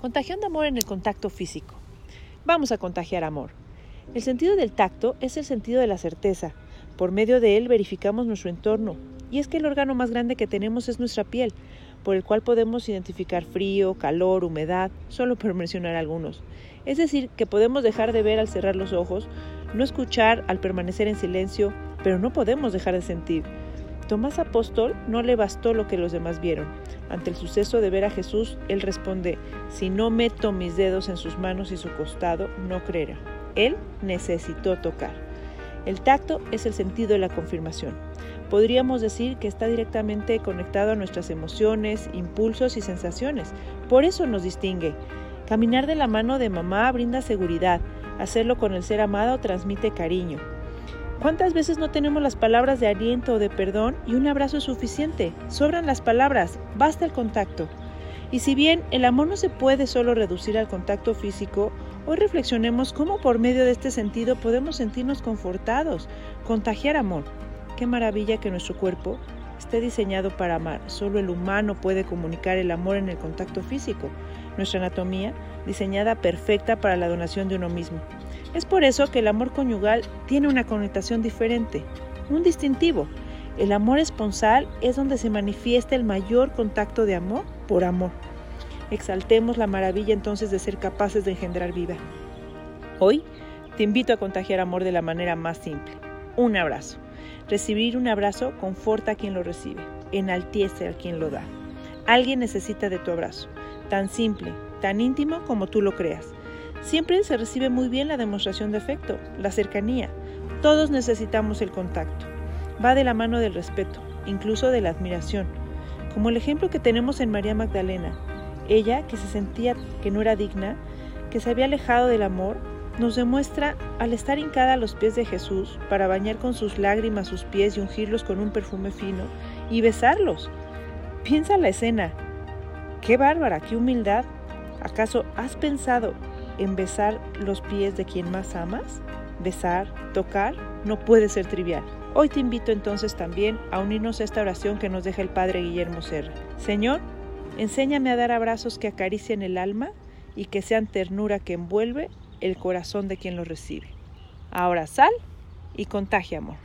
Contagiando amor en el contacto físico. Vamos a contagiar amor. El sentido del tacto es el sentido de la certeza. Por medio de él verificamos nuestro entorno. Y es que el órgano más grande que tenemos es nuestra piel, por el cual podemos identificar frío, calor, humedad, solo por mencionar algunos. Es decir, que podemos dejar de ver al cerrar los ojos, no escuchar al permanecer en silencio, pero no podemos dejar de sentir. Tomás Apóstol no le bastó lo que los demás vieron. Ante el suceso de ver a Jesús, él responde, si no meto mis dedos en sus manos y su costado, no creerá. Él necesitó tocar. El tacto es el sentido de la confirmación. Podríamos decir que está directamente conectado a nuestras emociones, impulsos y sensaciones. Por eso nos distingue. Caminar de la mano de mamá brinda seguridad. Hacerlo con el ser amado transmite cariño. ¿Cuántas veces no tenemos las palabras de aliento o de perdón y un abrazo es suficiente? Sobran las palabras, basta el contacto. Y si bien el amor no se puede solo reducir al contacto físico, hoy reflexionemos cómo por medio de este sentido podemos sentirnos confortados, contagiar amor. Qué maravilla que nuestro cuerpo esté diseñado para amar. Solo el humano puede comunicar el amor en el contacto físico. Nuestra anatomía, diseñada perfecta para la donación de uno mismo. Es por eso que el amor conyugal tiene una connotación diferente, un distintivo. El amor esponsal es donde se manifiesta el mayor contacto de amor por amor. Exaltemos la maravilla entonces de ser capaces de engendrar vida. Hoy te invito a contagiar amor de la manera más simple. Un abrazo. Recibir un abrazo conforta a quien lo recibe, enaltiece a quien lo da. Alguien necesita de tu abrazo, tan simple, tan íntimo como tú lo creas. Siempre se recibe muy bien la demostración de afecto, la cercanía. Todos necesitamos el contacto. Va de la mano del respeto, incluso de la admiración. Como el ejemplo que tenemos en María Magdalena. Ella, que se sentía que no era digna, que se había alejado del amor, nos demuestra al estar hincada a los pies de Jesús para bañar con sus lágrimas sus pies y ungirlos con un perfume fino y besarlos. Piensa la escena. ¡Qué bárbara! ¡Qué humildad! ¿Acaso has pensado en besar los pies de quien más amas? Besar, tocar, no puede ser trivial. Hoy te invito entonces también a unirnos a esta oración que nos deja el Padre Guillermo Serra. Señor, enséñame a dar abrazos que acaricien el alma y que sean ternura que envuelve el corazón de quien los recibe. Ahora sal y contagia amor.